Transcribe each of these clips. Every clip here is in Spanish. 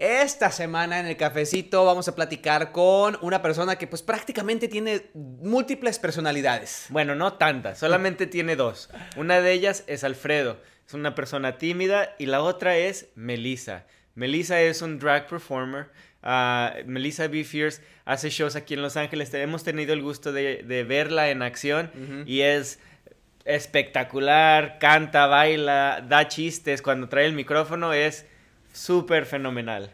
Esta semana en el cafecito vamos a platicar con una persona que pues prácticamente tiene múltiples personalidades. Bueno, no tantas, solamente tiene dos. Una de ellas es Alfredo, es una persona tímida y la otra es Melissa. Melissa es un drag performer. Uh, Melissa B. Fierce hace shows aquí en Los Ángeles. Hemos tenido el gusto de, verla en acción y es espectacular, canta, baila, da chistes. Cuando trae el micrófono es súper fenomenal.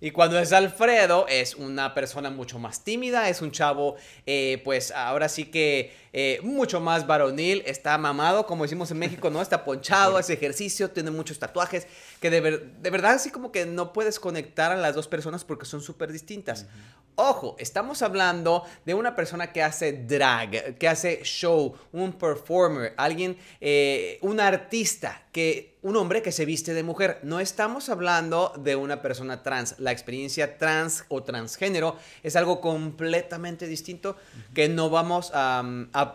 Y cuando es Alfredo, es una persona mucho más tímida, es un chavo, eh, pues ahora sí que eh, mucho más varonil, está mamado, como decimos en México, ¿no? Está ponchado, hace ejercicio, tiene muchos tatuajes, que de, de verdad así como que no puedes conectar a las dos personas porque son súper distintas. Ojo, estamos hablando de una persona que hace drag, que hace show, un performer, alguien, eh, un artista, que, un hombre que se viste de mujer. No estamos hablando de una persona trans. La experiencia trans o transgénero es algo completamente distinto que no vamos a,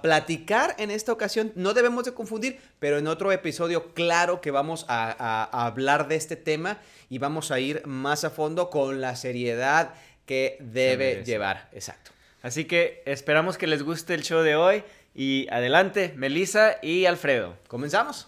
platicar en esta ocasión. No debemos de confundir, pero en otro episodio, claro que vamos a hablar de este tema y vamos a ir más a fondo con la seriedad que debe llevar. Exacto. Así que esperamos que les guste el show de hoy. Y adelante, Melissa y Alfredo. Comenzamos.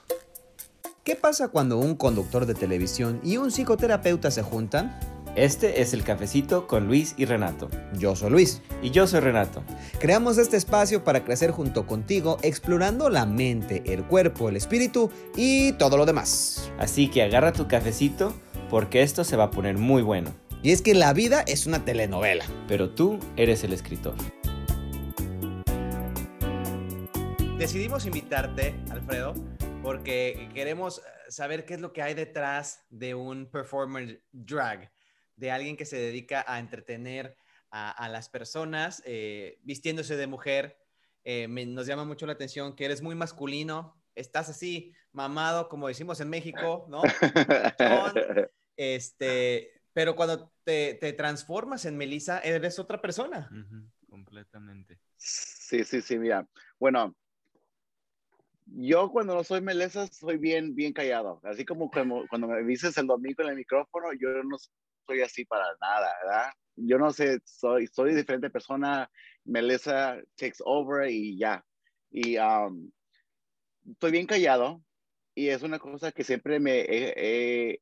¿Qué pasa cuando un conductor de televisión y un psicoterapeuta se juntan? Este es el cafecito con Luis y Renato. Yo soy Luis. Y yo soy Renato. Creamos este espacio para crecer junto contigo, explorando la mente, el cuerpo, el espíritu y todo lo demás. Así que agarra tu cafecito porque esto se va a poner muy bueno. Y es que la vida es una telenovela. Pero tú eres el escritor. Decidimos invitarte, Alfredo, porque queremos saber qué es lo que hay detrás de un performer drag, de alguien que se dedica a entretener a, las personas eh, vistiéndose de mujer. Eh, nos llama mucho la atención que eres muy masculino, estás así mamado, como decimos en México, ¿no? este, pero cuando te, transformas en Melissa, eres otra persona. completamente. Sí, sí, sí, mira. Bueno, yo cuando no soy Melissa soy bien, bien callado. Así como cuando, me dices el domingo en el micrófono, yo no soy así para nada, ¿verdad? Yo no sé, soy, soy diferente persona. Melissa takes over y ya. Y um, estoy bien callado. Y es una cosa que siempre me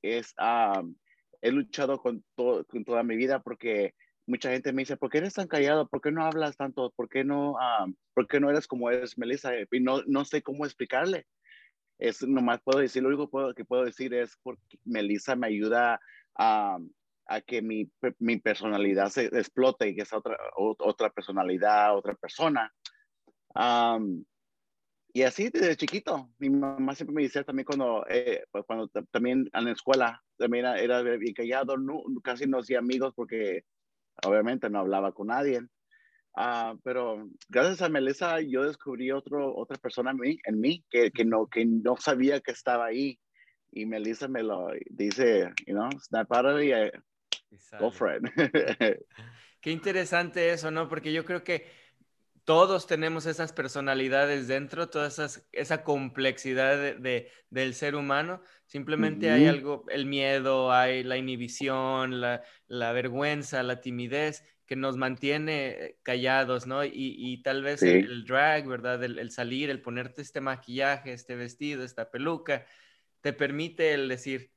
es, um, he luchado con, con toda mi vida porque mucha gente me dice, ¿por qué eres tan callado? ¿Por qué no hablas tanto? ¿Por qué no, uh, ¿por qué no eres como eres Melissa? Y no, no sé cómo explicarle. Es nomás puedo decir, lo único que puedo decir es porque Melissa me ayuda a, a que mi, mi, personalidad se explote y que es otra, otra personalidad, otra persona. Um, y así desde chiquito, mi mamá siempre me decía también cuando, eh, pues, cuando también en la escuela, también era, bien callado, no, casi no hacía amigos porque obviamente no hablaba con nadie. Ah, pero gracias a Melissa yo descubrí otro, otra persona en mí, en mí que, que, no, que no sabía que estaba ahí. Y Melissa me lo dice, you know, snap out of it, go for it. Qué interesante eso, ¿no? Porque yo creo que todos tenemos esas personalidades dentro, toda esa complejidad de, del ser humano. Simplemente hay algo, el miedo, hay la inhibición, la, vergüenza, la timidez que nos mantiene callados, ¿no? Y, tal vez el, drag, ¿verdad? El, salir, el ponerte este maquillaje, este vestido, esta peluca, te permite el decir,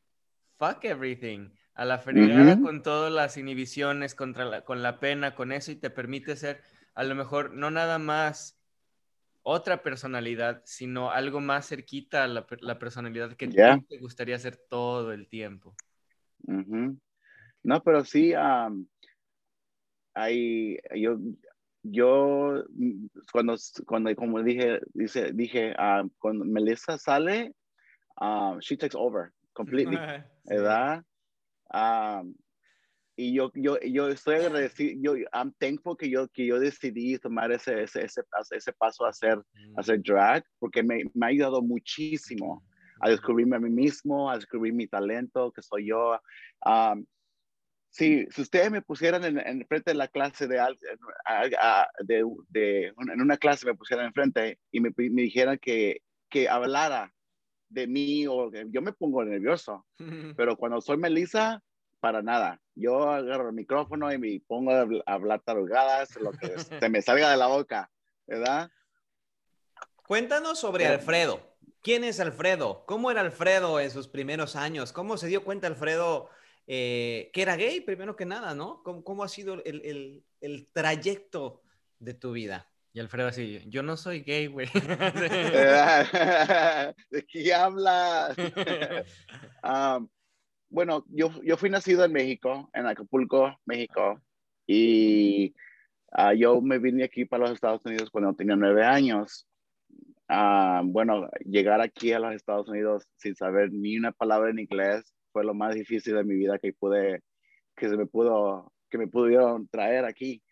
fuck everything, a la fregada con todas las inhibiciones, contra con la pena, con eso, y te permite ser a lo mejor no nada más otra personalidad, sino algo más cerquita a la, personalidad que te gustaría ser todo el tiempo. No, pero sí, hay, yo, yo, cuando, cuando, como dije, dice, dije, cuando Melissa sale, she takes over completely, ¿verdad? Y yo, yo, yo estoy agradecido, yo, I'm thankful que yo, que yo decidí tomar ese, ese, ese, ese paso a hacer, a hacer mm. drag, porque me, me, ha ayudado muchísimo a descubrirme a mí mismo, a descubrir mi talento, que soy yo. Um, si, si ustedes me pusieran en, en frente de la clase de, de, de, en una clase me pusieran enfrente y me, me dijeran que, que hablara de mí o yo me pongo nervioso, pero cuando soy Melissa, para nada. Yo agarro el micrófono y me pongo a hablar tarugadas, lo que se me salga de la boca, ¿verdad? Cuéntanos sobre Alfredo. ¿Quién es Alfredo? ¿Cómo era Alfredo en sus primeros años? ¿Cómo se dio cuenta Alfredo eh, que era gay, primero que nada, ¿no? ¿Cómo, ha sido el, trayecto de tu vida? Y Alfredo así, yo no soy gay, güey. ¿De qué hablas? Um, bueno, yo, yo fui nacido en México, en Acapulco, México, y ah, yo me vine aquí para los Estados Unidos cuando tenía nueve años. Ah, bueno, llegar aquí a los Estados Unidos sin saber ni una palabra en inglés fue lo más difícil de mi vida que pude, que se me pudo, que me pudieron traer aquí.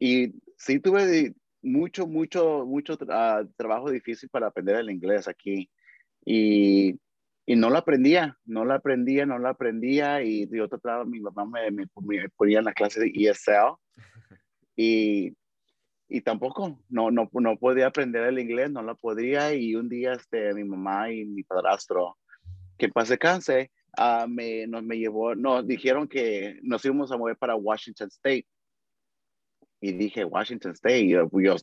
Y sí tuve mucho, mucho, mucho ah, trabajo difícil para aprender el inglés aquí. Y, y, no lo aprendía, no lo aprendía, no lo aprendía. Y yo trataba, mi mamá me, me, me ponía en la clase de ESL. Y y tampoco, no, no, no podía aprender el inglés, no lo podía. Y un día este, mi mamá y mi padrastro, que pase canse, uh, me, nos me llevó, nos dijeron que nos íbamos a mover para Washington State. Y dije, Washington State, yo, yo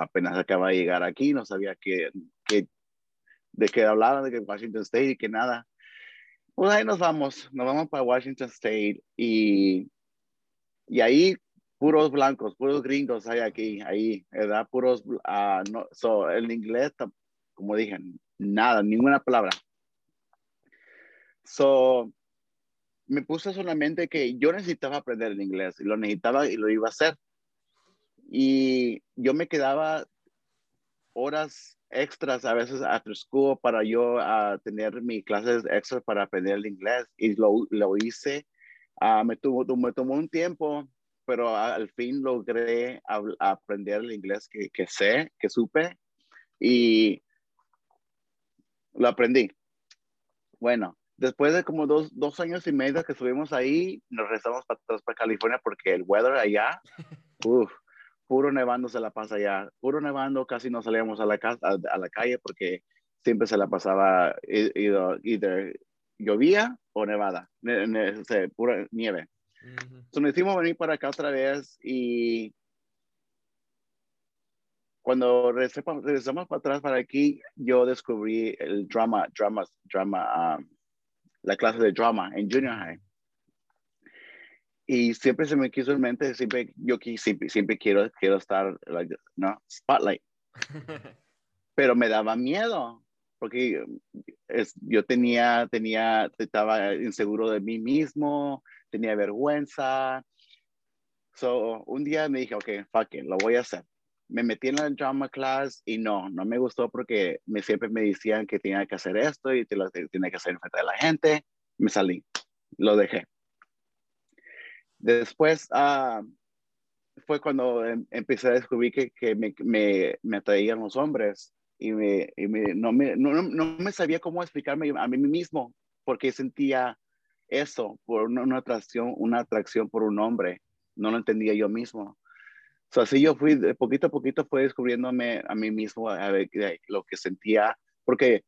apenas acaba de llegar aquí, no sabía que, que, de qué hablaban, de que Washington State y que nada. Pues ahí nos vamos, nos vamos para Washington State y, y ahí puros blancos, puros gringos hay aquí, ahí, ¿verdad? Puros, uh, no, so, el inglés, como dije, nada, ninguna palabra. So, me puse solamente que yo necesitaba aprender el inglés y lo necesitaba y lo iba a hacer. Y yo me quedaba horas extras a veces after school para yo uh, tener mis clases extras para aprender el inglés y lo, lo hice. Uh, me, tuvo, me tomó un tiempo pero al fin logré aprender el inglés que, que, sé, que supe, y lo aprendí. Bueno, después de como dos, dos años y medio que estuvimos ahí, nos regresamos para para California porque el weather allá, uf, puro nevando se la pasa allá, puro nevando, casi no salíamos a la, casa, a, la calle porque siempre se la pasaba either, llovía o nevada, pura nieve. Entonces nos hicimos venir para acá otra vez y cuando regresamos, para atrás para aquí, yo descubrí el drama, drama, drama, um, la clase de drama en junior high. Y siempre se me quiso en mente, siempre, yo siempre, siempre quiero, quiero estar, no, spotlight. Pero me daba miedo, porque es, yo tenía, tenía, estaba inseguro de mí mismo, tenía vergüenza. So, un día me dije, ok, fuck it, lo voy a hacer. Me metí en la drama class y no, no me gustó porque me, siempre me decían que tenía que hacer esto y te lo tenía que hacer en frente de la gente. Me salí, lo dejé. Después uh, fue cuando em, empecé a descubrir que, me, me, me, atraían los hombres y, me, y no, me, no, no, me sabía cómo explicarme a mí mismo porque sentía eso por una, atracción, una atracción por un hombre. No lo entendía yo mismo. Así yo fui, de poquito a poquito fue descubriéndome a mí mismo a ver, lo que sentía, porque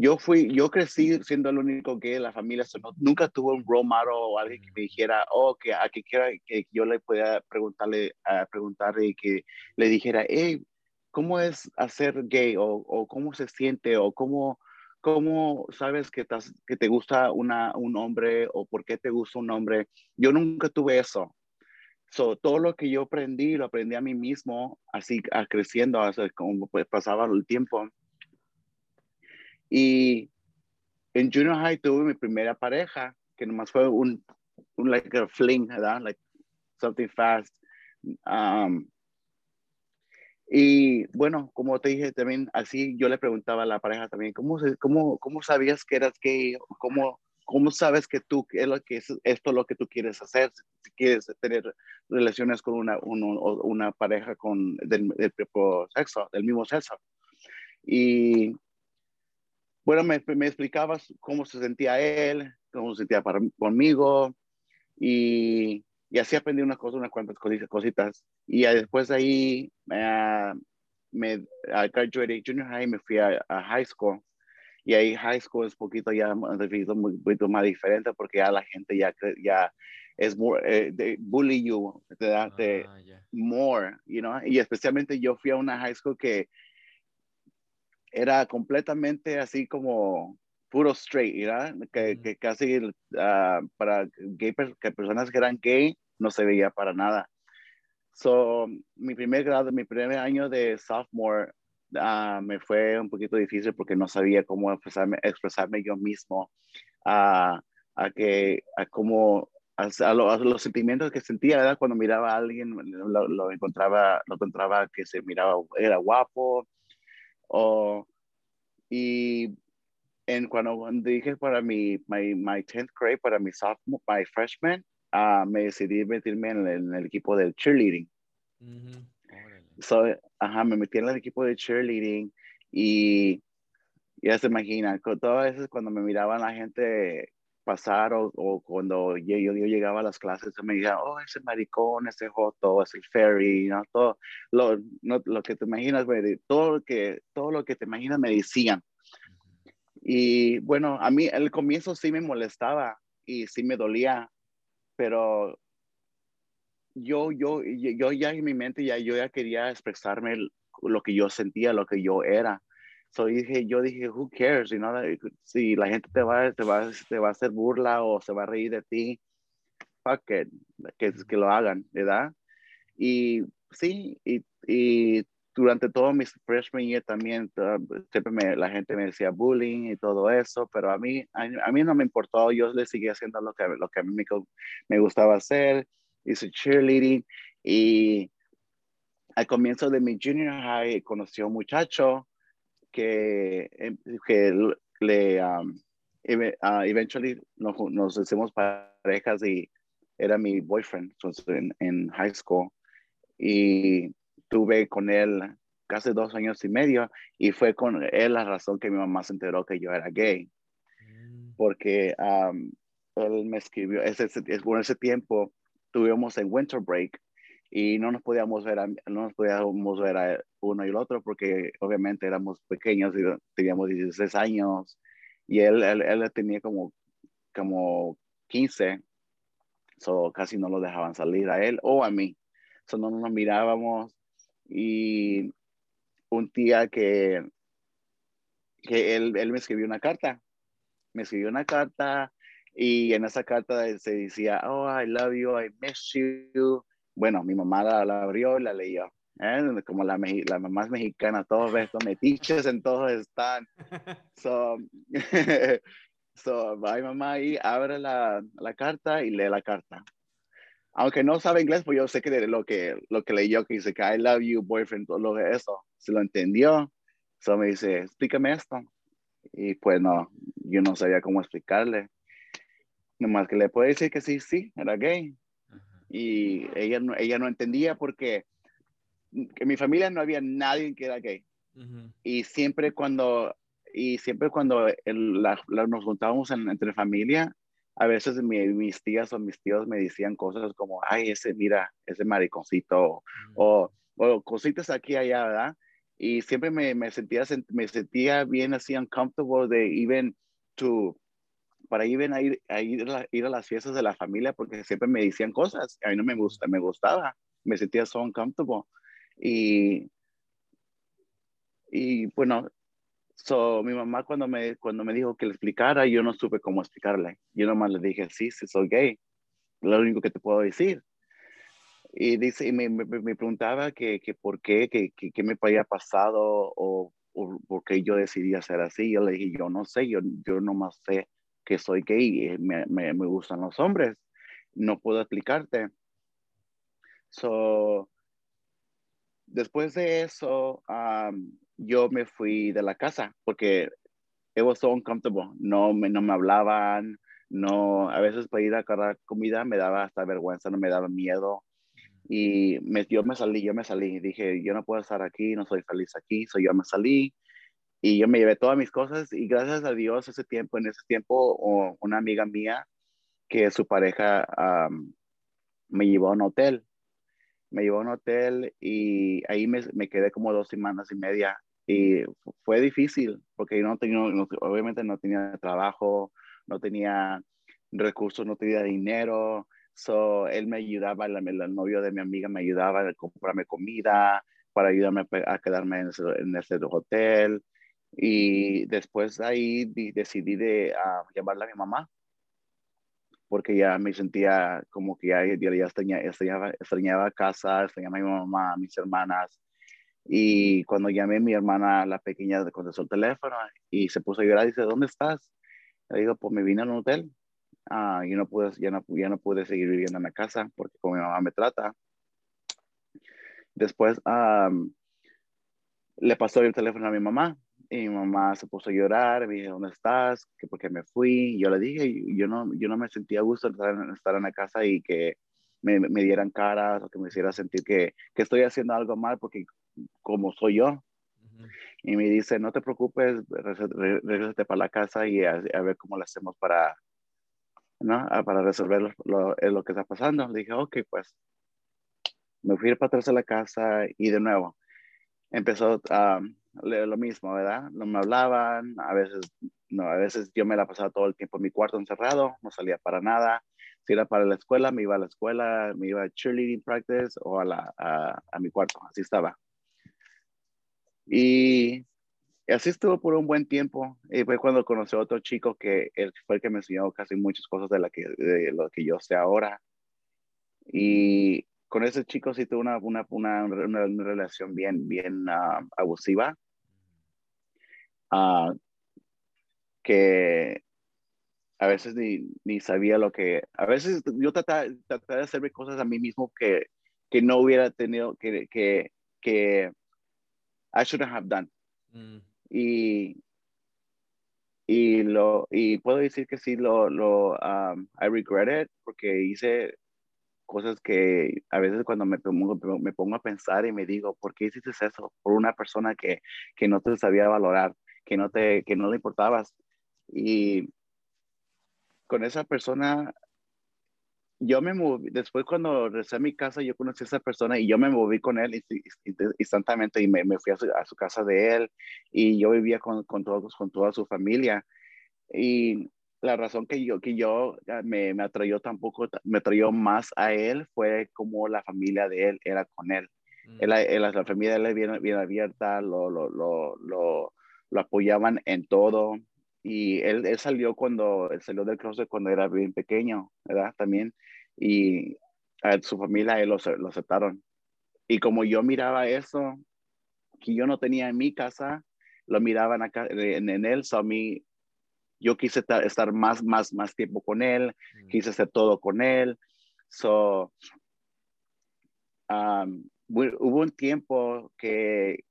yo fui, yo crecí siendo el único gay de la familia, nunca tuve un role model o alguien que me dijera, oh, que a que quiera que yo le pueda preguntarle, a preguntarle y que le dijera, hey, ¿cómo es hacer gay? O, o cómo se siente? O cómo, ¿Cómo sabes que, que te gusta una, un hombre o por qué te gusta un hombre? Yo nunca tuve eso. So, todo lo que yo aprendí, lo aprendí a mí mismo, así creciendo, así, como pues, pasaba el tiempo. Y en junior high tuve mi primera pareja, que nomás fue un, un like a fling, ¿verdad? Like something fast. Um, y bueno, como te dije también, así yo le preguntaba a la pareja también, ¿cómo, cómo, cómo sabías que eras gay? ¿Cómo, ¿Cómo sabes que tú, es lo que es esto lo que tú quieres hacer? Si quieres tener relaciones con una, una pareja con, del, del, sexo, del mismo sexo. Y bueno, me, me explicabas cómo se sentía él, cómo se sentía para, conmigo. Y y así aprendí unas cosas, unas cuantas cositas. Y después de ahí uh, me graduated junior high, me fui a, high school. Y ahí high school es poquito ya un poquito más diferente porque ya la gente ya, ya es more, eh, bully you, te da ah, more, you know, y especialmente yo fui a una high school que era completamente así como puro straight, ¿verdad? Que, que casi uh, para gay, que personas que eran gay no se veía para nada. So, mi primer grado, mi primer año de sophomore, uh, me fue un poquito difícil porque no sabía cómo expresarme, expresarme yo mismo uh, a que, a cómo, a, los sentimientos que sentía, ¿verdad? Cuando miraba a alguien, lo, lo, encontraba, lo encontraba que se miraba, era guapo, o, y en cuando, dije para mi, my, my 10th grade, para mi sophomore, my freshman, uh, me decidí meterme en el, en el equipo del cheerleading. so, ajá, me metí en el equipo de cheerleading y ya se imagina, todas veces cuando me miraban la gente pasar o, o cuando yo, yo, llegaba a las clases me decían, oh, ese maricón, ese joto, ese ferry, ¿no? todo lo, no, lo que te imaginas, todo lo que, todo lo que te imaginas me decían. Y bueno, a mí el comienzo sí me molestaba y sí me dolía, pero yo, yo, yo ya en mi mente ya, yo ya quería expresarme lo que yo sentía, lo que yo era. So dije, yo dije, who cares, you know, si la gente te va, te va, te va a hacer burla o se va a reír de ti, fuck it, que, que lo hagan, ¿verdad? Y sí, y, y durante todo mis freshman year también, siempre me, la gente me decía bullying y todo eso, pero a mí, a, mí no me importó, yo le seguía haciendo lo que, lo que a mí me, me gustaba hacer, hice cheerleading y al comienzo de mi junior high conocí a un muchacho que, em, que le, um, uh, eventually nos, nos, hicimos parejas y era mi boyfriend en, en high school y tuve con él casi dos años y medio y fue con él la razón que mi mamá se enteró que yo era gay. Mm. Porque um, él me escribió, ese, por ese tiempo tuvimos en winter break y no nos podíamos ver, a, no nos podíamos ver a uno y el otro porque obviamente éramos pequeños y teníamos 16 años y él, él, él tenía como, como 15, so casi no lo dejaban salir a él o a mí. So no nos mirábamos y un día que, que él, él me escribió una carta, me escribió una carta y en esa carta se decía, oh, I love you, I miss you, bueno, mi mamá la, abrió y la leyó. ¿eh? Como la, la mamá es mexicana, todos estos metiches en todos están. So, so mi mamá ahí, abre la, la, carta y lee la carta. Aunque no sabe inglés, pues yo sé que lo que, lo que leyó, que dice que I love you, boyfriend, todo lo de eso, se lo entendió. So me dice, explícame esto. Y pues no, yo no sabía cómo explicarle. Nomás que le puede decir que sí, sí, era gay y ella no, ella no entendía porque en mi familia no había nadie que era gay. Y siempre cuando, y siempre cuando nos juntábamos entre familia, a veces mis tías o mis tíos me decían cosas como, ay, ese, mira, ese mariconcito, o, o, cositas aquí y allá, ¿verdad? Y siempre me, me, sentía, me sentía bien así uncomfortable de even to para ir a ir, a ir, a, ir a las fiestas de la familia porque siempre me decían cosas. A mí no me, gusta, me gustaba, me sentía so uncomfortable. Y, y bueno, so, mi mamá cuando me, cuando me dijo que le explicara, yo no supe cómo explicarle. Yo nomás le dije, sí, sí, soy gay. Lo único que te puedo decir. Y, dice, y me, me, me preguntaba que, que por qué, que, que, que, me había pasado o, o, por qué yo decidí hacer así. Yo le dije, yo no sé, yo, yo nomás sé que soy gay, eh, me, me, me gustan los hombres, no puedo explicarte. So, después de eso, yo me fui de la casa porque it was so uncomfortable. No me, no me hablaban, no, a veces para ir a cargar comida me daba hasta vergüenza, no me daba miedo. Y me, yo me salí, yo me salí. Dije, yo no puedo estar aquí, no soy feliz aquí. So yo me salí y yo me llevé todas mis cosas y gracias a Dios ese tiempo, en ese tiempo, una amiga mía que su pareja me llevó a un hotel. Me llevó a un hotel y ahí me, me, quedé como dos semanas y media y fue difícil porque no tenía, obviamente no tenía trabajo, no tenía recursos, no tenía dinero. So, él me ayudaba, el, el, novio de mi amiga me ayudaba a comprarme comida, para ayudarme a quedarme en ese, en ese hotel. Y después ahí decidí de uh, llamarle a mi mamá, porque ya me sentía como que ya, ya, ya extrañaba, extrañaba, extrañaba, casa, extrañaba a mi mamá, a mis hermanas. Y cuando llamé a mi hermana, la pequeña, contestó el teléfono y se puso a llorar. Dice, ¿dónde estás? Le digo, pues me vine a un hotel. Ah, yo no pude, ya no, ya no pude seguir viviendo en la casa porque como mi mamá me trata. Después um, le pasó el teléfono a mi mamá y mi mamá se puso a llorar, me dijo, ¿dónde estás? Que porque me fui. Y yo le dije, yo no, yo no me sentía a gusto estar en, estar en la casa y que me, me, dieran caras o que me hiciera sentir que, que, estoy haciendo algo mal porque como soy yo. Y me dice, no te preocupes, regresate para la casa y a, a, ver cómo lo hacemos para, ¿no? para resolver lo, lo, lo, que está pasando. Le dije, ok, pues me fui para atrás a la casa y de nuevo empezó um, lo mismo, ¿verdad? No me hablaban, a veces, no, a veces yo me la pasaba todo el tiempo en mi cuarto encerrado, no salía para nada. Si era para la escuela, me iba a la escuela, me iba a cheerleading practice o a, la, a, a mi cuarto, así estaba. Y así estuvo por un buen tiempo. Y fue cuando conocí a otro chico que él fue el que me enseñó casi muchas cosas de, la que, de lo que yo sé ahora. Y con ese chico sí tuve una, una, una, una, relación bien, bien uh, abusiva. Uh, que a veces ni, ni, sabía lo que, a veces yo trataba, trataba, de hacerme cosas a mí mismo que, que no hubiera tenido, que, que, que I shouldn't have done. Mm. Y, y, lo, y puedo decir que sí, lo, lo um, I regret it porque hice cosas que a veces cuando me pongo, me pongo a pensar y me digo, ¿por qué hiciste eso? Por una persona que, que no te sabía valorar, que no, te, que no le importabas. Y con esa persona, yo me moví, después cuando regresé a mi casa, yo conocí a esa persona y yo me moví con él instantáneamente y me, me fui a su, a su, casa de él y yo vivía con, con, todos, con toda su familia. Y la razón que yo, que yo me, me atrayó tampoco, me atrayó más a él fue como la familia de él era con él. Mm. él, él la familia de él bien, bien abierta, lo, lo, lo, lo, lo apoyaban en todo. Y él, él, salió cuando, él salió del closet cuando era bien pequeño, ¿verdad? También. Y a su familia él lo, lo aceptaron. Y como yo miraba eso, que yo no tenía en mi casa, lo miraban acá en, en él, so a mí yo quise estar más, más, más tiempo con él, mm. quise hacer todo con él. So, um, hubo un tiempo que,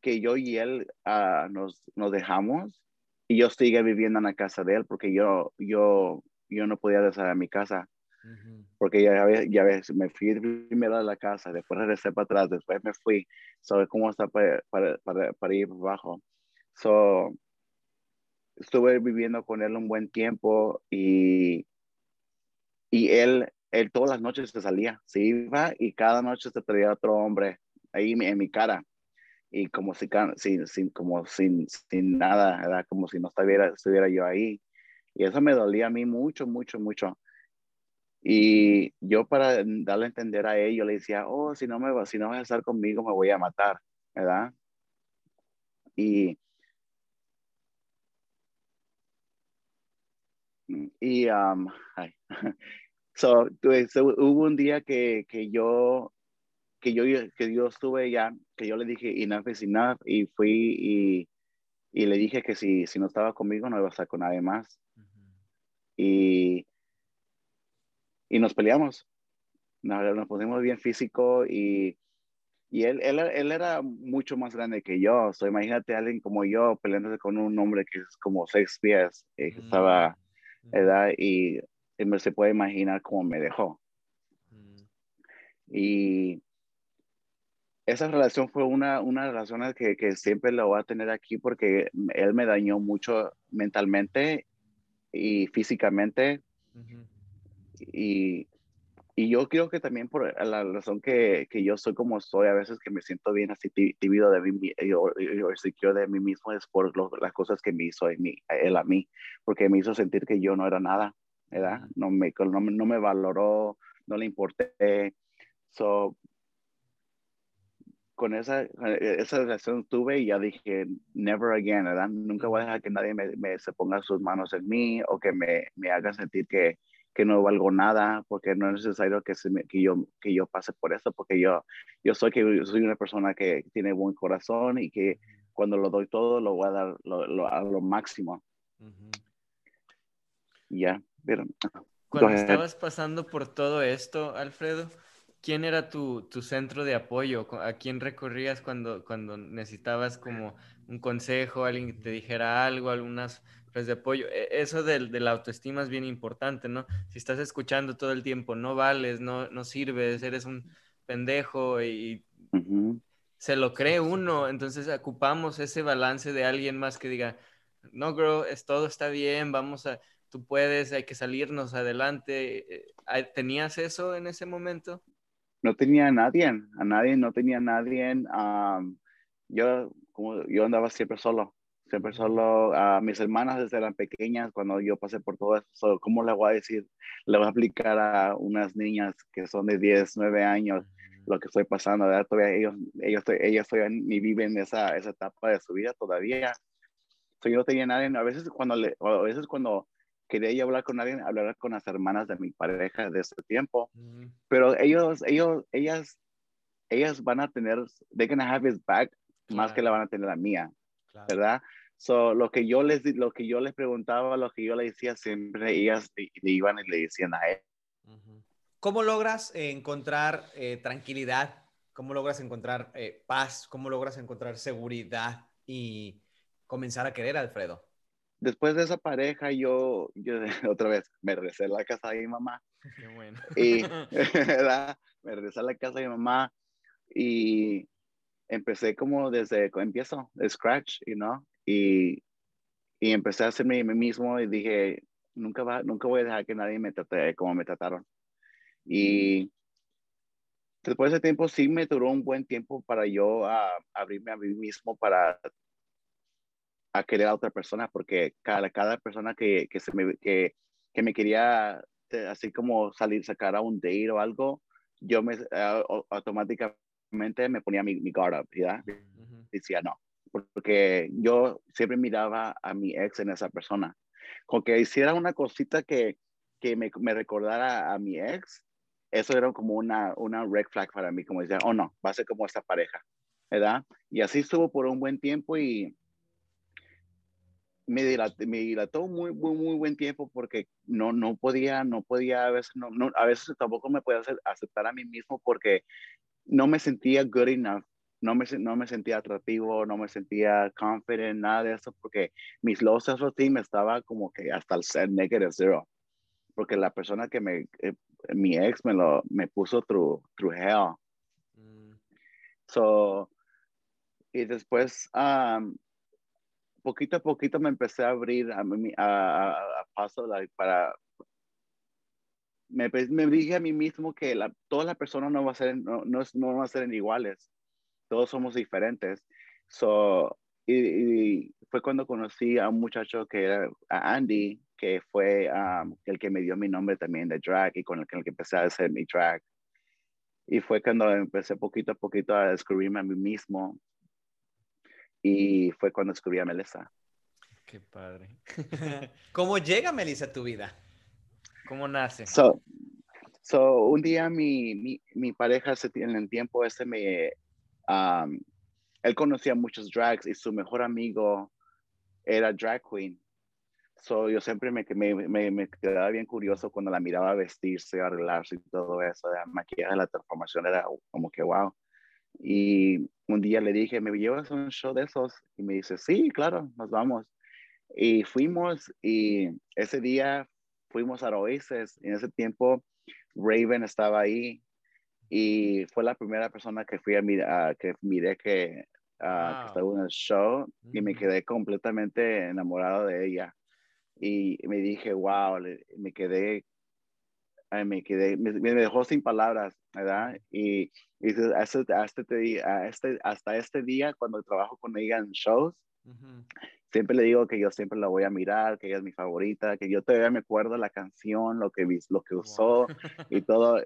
que yo y él uh, nos, nos dejamos y yo seguía viviendo en la casa de él porque yo, yo, yo no podía dejar a mi casa. Uh -huh. Porque ya, ya ves, me fui primero a la casa, después regresé para atrás, después me fui. ¿Sabes cómo está para, para, para, para ir abajo? So, estuve viviendo con él un buen tiempo y, y él, él todas las noches se salía, se iba y cada noche se traía otro hombre ahí en mi cara y como si sin, sin, como sin, sin nada, era como si no estuviera, estuviera yo ahí. Y eso me dolía a mí mucho, mucho, mucho. Y yo para darle a entender a él, yo le decía, oh, si no, me, si no vas a estar conmigo, me voy a matar, ¿verdad? Y Y um, so, so, hubo un día que, que yo que yo que yo estuve ya, que yo le dije enough is enough y fui y, y le dije que si, si no estaba conmigo no iba a estar con nadie más. Uh -huh. Y, y nos peleamos. Nos, nos pusimos bien físico y, y él, él, él, era mucho más grande que yo. So, imagínate a alguien como yo peleándose con un hombre que es como seis pies, eh, que mm. estaba ¿verdad? Y, y se puede imaginar cómo me dejó. Mm. Y esa relación fue una, una relación que, que, siempre lo voy a tener aquí porque él me dañó mucho mentalmente y físicamente. Uh -huh. y, y yo creo que también por la razón que, que, yo soy como soy, a veces que me siento bien así tímido de mí, yo, yo de mí mismo es por las cosas que me hizo él a mí, porque me hizo sentir que yo no era nada, ¿verdad? No me, no, no me valoró, no le importé. So, con esa, esa relación tuve y ya dije, never again, ¿verdad? Nunca voy a dejar que nadie me, me se ponga sus manos en mí o que me, me haga sentir que, que no valgo nada, porque no es necesario que, se que, yo, que yo pase por eso, porque yo, yo soy, que soy una persona que tiene buen corazón y que cuando lo doy todo lo voy a dar lo, a lo máximo. Ya, pero... Cuando estabas pasando por todo esto, Alfredo, ¿quién era tu, tu, centro de apoyo? ¿A quién recorrías cuando, cuando necesitabas como un consejo, alguien que te dijera algo, algunas pues de apoyo? E, eso del, de la autoestima es bien importante, ¿no? Si estás escuchando todo el tiempo, no vales, no, no sirves, eres un pendejo y se lo cree uno, entonces ocupamos ese balance de alguien más que diga, no, girl, es, todo está bien, vamos a, tú puedes, hay que salirnos adelante. Eh, ¿Tenías eso en ese momento? no tenía a nadie, a nadie, no tenía a nadie. yo, como, yo andaba siempre solo, siempre solo. a mis hermanas desde eran pequeñas, cuando yo pasé por todo eso, ¿cómo le voy a decir? Le voy a explicar a unas niñas que son de 10, 9 años lo que estoy pasando, ¿verdad? Todavía ellos, ellos, ellos todavía ni viven esa, esa etapa de su vida todavía. yo no tenía nadie, a veces cuando, le, a veces cuando quería hablar con alguien, hablar con las hermanas de mi pareja de ese tiempo, pero ellos, ellos, ellas, ellas van a tener, they gonna have his back más que la van a tener la mía, ¿verdad? So, lo que yo les, lo que yo les preguntaba, lo que yo le decía siempre, ellas le, iban y le decían a él. ¿Cómo logras encontrar eh, tranquilidad? ¿Cómo logras encontrar eh, paz? ¿Cómo logras encontrar seguridad y comenzar a querer a Alfredo? después de esa pareja, yo, yo otra vez me regresé a la casa de mi mamá. Qué bueno. Y, ¿verdad? Me regresé a la casa de mi mamá y empecé como desde, empiezo, de scratch, you know, y, y empecé a hacerme mí mismo y dije, nunca, va, nunca voy a dejar que nadie me trate como me trataron. Y después de ese tiempo sí me duró un buen tiempo para yo ah, abrirme a mí mismo para a querer a otra persona, porque cada, cada persona que, que, se me, que, que me quería así como salir, sacar a un date o algo, yo me automáticamente me ponía mi, mi guard up, ¿ya? Decía no, porque yo siempre miraba a mi ex en esa persona. Con que hiciera una cosita que, que me, me, recordara a mi ex, eso era como una, una red flag para mí, como decía, oh no, va a ser como esta pareja, ¿verdad? Y así estuvo por un buen tiempo y me dilató, me dilató muy, muy, muy buen tiempo porque no, no podía, no podía, a veces, no, no, a veces tampoco me podía aceptar a mí mismo porque no me sentía good enough, no me, no me sentía atractivo, no me sentía confident, nada de eso, porque mis low self-esteem estaba como que hasta el ser negative zero, porque la persona que me, eh, mi ex me lo, me puso through, through hell. Mm. So, y después, um, poquito a poquito me empecé a abrir a, a, a, paso para... Me, me, dije a mí mismo que la, todas las personas no, va a ser, no, no, no van a ser iguales. Todos somos diferentes. So, y, fue cuando conocí a un muchacho que era a Andy, que fue um, el que me dio mi nombre también de drag y con el que, el que empecé a hacer mi drag. Y fue cuando empecé poquito a poquito a descubrirme a mí mismo y fue cuando descubrí a Melissa. Qué padre. ¿Cómo llega Melissa a tu vida? ¿Cómo nace? So, so un día mi, mi, mi pareja en el tiempo ese me... Um, él conocía muchos drags y su mejor amigo era drag queen. So, yo siempre me, me, me, quedaba bien curioso cuando la miraba vestirse, arreglarse y todo eso. La maquillaje, la transformación era como que wow. Y un día le dije, ¿me llevas a un show de esos? Y me dice, sí, claro, nos vamos. Y fuimos y ese día fuimos a Oasis. En ese tiempo Raven estaba ahí y fue la primera persona que fui a mirar, que miré que, ah, estaba en el show y me quedé completamente enamorado de ella. Y me dije, wow, me quedé me quedé, me, dejó sin palabras, ¿verdad? Y, y hasta, hasta, este, hasta este día, cuando trabajo con ella en shows, siempre le digo que yo siempre la voy a mirar, que ella es mi favorita, que yo todavía me acuerdo la canción, lo que, lo que usó y todo.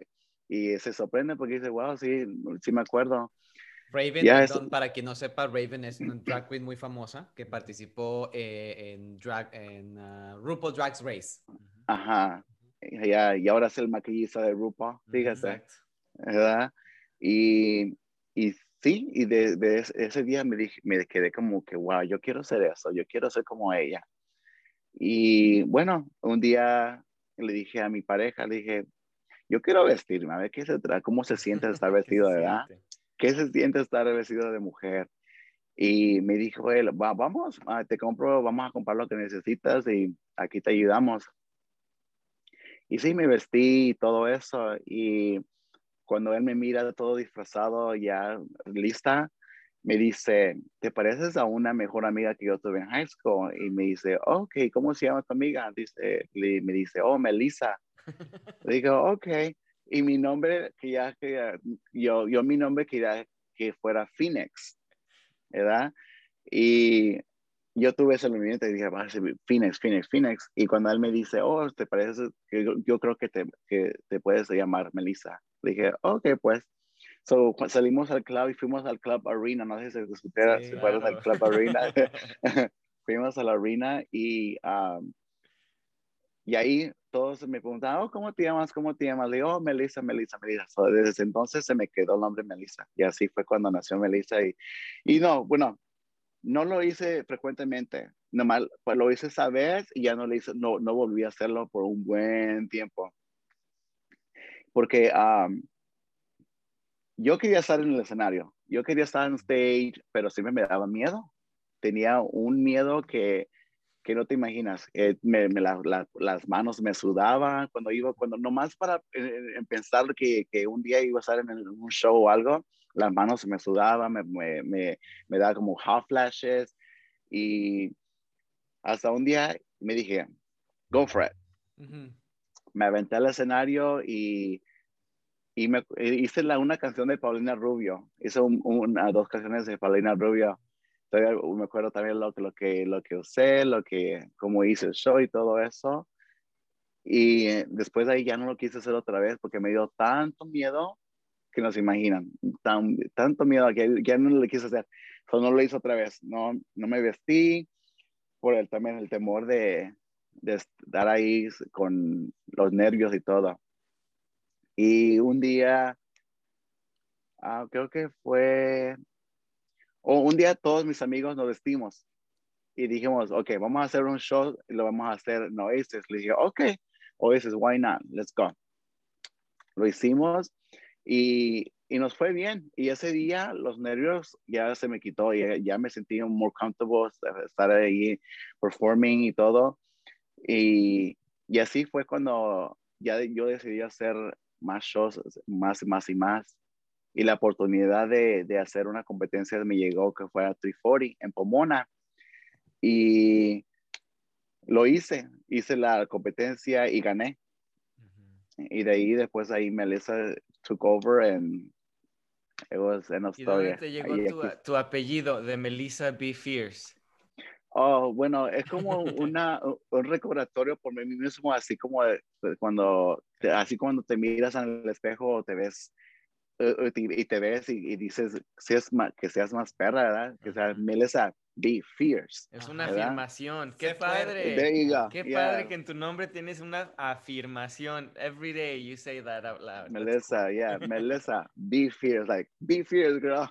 Y se sorprende porque dice, wow, sí, sí me acuerdo. Raven, para quien no sepa, Raven es una drag queen muy famosa que participó eh, en, drag, en uh, RuPaul Drag Race. Ajá, ya, y ahora es el maquillista de RuPaul, fíjese. ¿Verdad? Y, y sí, y de, ese día me, dije, me quedé como que, wow, yo quiero ser eso, yo quiero ser como ella. Y bueno, un día le dije a mi pareja, le dije, yo quiero vestirme, a ver qué se trata, cómo se siente estar vestido, ¿verdad? ¿Qué se siente estar vestido de mujer? Y me dijo él, Va, vamos, ah, te compro, vamos a comprar lo que necesitas y aquí te ayudamos. Y sí, me vestí y todo eso. Y cuando él me mira todo disfrazado, ya lista, me dice, ¿te pareces a una mejor amiga que yo tuve en high school? Y me dice, ok, ¿cómo se llama tu amiga? Dice, me dice, oh, Melissa. Digo, ok. Y mi nombre, que ya, que yo, yo mi nombre quería que fuera Phoenix, ¿verdad? Y yo tuve ese movimiento y dije, va a ser Phoenix, Phoenix, Phoenix. Y cuando él me dice, oh, ¿te parece? Que yo, creo que te, que te puedes llamar Melissa. Dije, ok, pues. So, salimos al club y fuimos al Club Arena. No sé si se supera, si claro. al Club Arena. fuimos a la Arena y, um, y ahí todos me preguntaban, oh, ¿cómo te llamas? ¿Cómo te llamas? Le digo, oh, Melissa, Melissa, Melissa. Desde entonces se me quedó el nombre Melissa. Y así fue cuando nació Melissa. Y, y no, bueno, no lo hice frecuentemente, nomás pues lo hice esa vez y ya no lo hice, no, no volví a hacerlo por un buen tiempo. Porque yo quería estar en el escenario, yo quería estar en stage, pero siempre me daba miedo. Tenía un miedo que, que no te imaginas. Eh, me, las manos me sudaban cuando iba, cuando nomás para eh, pensar que, que, un día iba a estar en un show o algo, las manos me sudaban, me, me, me, me daba como hot flashes y hasta un día me dije, go for it. Me aventé al escenario y, y me, hice la, una canción de Paulina Rubio. Hice una, dos canciones de Paulina Rubio. Todavía me acuerdo también lo, lo, que, lo que usé, lo que, cómo hice el show y todo eso. Y después de ahí ya no lo quise hacer otra vez porque me dio tanto miedo que no se imaginan. Tan, tanto miedo que ya no lo quise hacer. Solo no lo hice otra vez. No, no me vestí por el, también el temor de, de estar ahí con los nervios y todo. Y un día, ah, creo que fue, o un día todos mis amigos nos vestimos y dijimos, ok, vamos a hacer un show y lo vamos a hacer en Oasis. Le dije, ok, Oasis, why not? Let's go. Lo hicimos y, y, nos fue bien. Y ese día los nervios ya se me quitó, y ya me sentí more comfortable estar ahí performing y todo. Y, y así fue cuando ya yo decidí hacer más shows, más, más y más. Y la oportunidad de, de hacer una competencia me llegó que fue a 340 en Pomona. Y lo hice, hice la competencia y gané. Y de ahí después ahí Melissa took over and it was an ¿Y dónde te llegó tu, tu, apellido de Melissa B. Fierce? Oh, bueno, es como una, un recordatorio por mí mismo, así como cuando, así cuando te miras en el espejo, te ves y te ves y, dices que seas más perra, ¿verdad? Que seas Melissa be fierce. Es una afirmación. Qué padre. Qué padre que en tu nombre tienes una afirmación. Every day you say that out loud. Melissa, yeah, Melissa, be fierce, like be fierce, girl.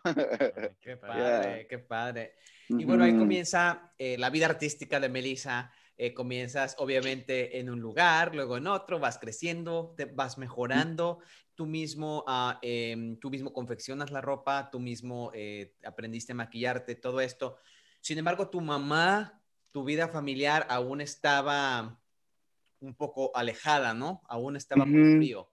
qué padre, qué padre. Y bueno, ahí comienza eh, la vida artística de Melissa. Eh, comienzas obviamente en un lugar, luego en otro, vas creciendo, te vas mejorando, tú mismo, uh, tú mismo confeccionas la ropa, tú mismo eh, aprendiste a maquillarte, todo esto. Sin embargo, tu mamá, tu vida familiar aún estaba un poco alejada, ¿no? Aún estaba muy frío.